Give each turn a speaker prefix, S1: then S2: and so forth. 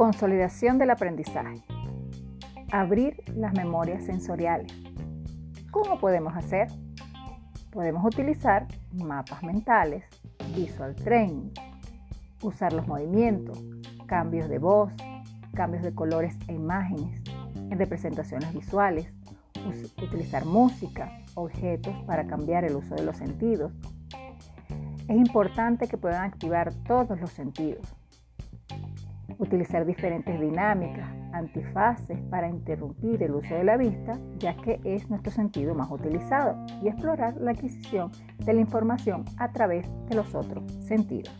S1: Consolidación del aprendizaje. Abrir las memorias sensoriales. ¿Cómo podemos hacer? Podemos utilizar mapas mentales, visual training, usar los movimientos, cambios de voz, cambios de colores e imágenes en representaciones visuales, utilizar música, objetos para cambiar el uso de los sentidos. Es importante que puedan activar todos los sentidos. Utilizar diferentes dinámicas, antifaces para interrumpir el uso de la vista, ya que es nuestro sentido más utilizado, y explorar la adquisición de la información a través de los otros sentidos.